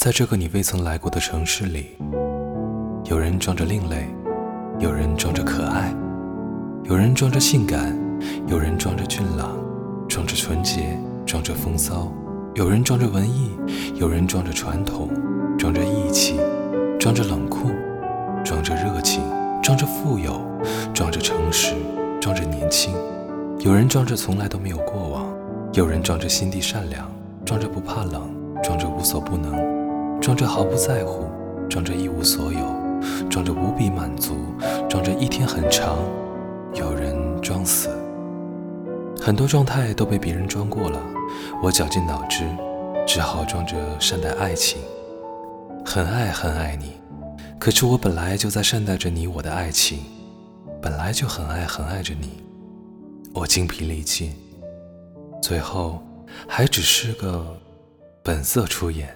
在这个你未曾来过的城市里，有人装着另类，有人装着可爱，有人装着性感，有人装着俊朗，装着纯洁，装着风骚，有人装着文艺，有人装着传统，装着义气，装着冷酷，装着热情，装着富有，装着诚实，装着年轻。有人装着从来都没有过往，有人装着心地善良，装着不怕冷，装着无所不能，装着毫不在乎，装着一无所有，装着无比满足，装着一天很长。有人装死，很多状态都被别人装过了，我绞尽脑汁，只好装着善待爱情，很爱很爱你。可是我本来就在善待着你，我的爱情，本来就很爱很爱着你。我精疲力尽，最后还只是个本色出演。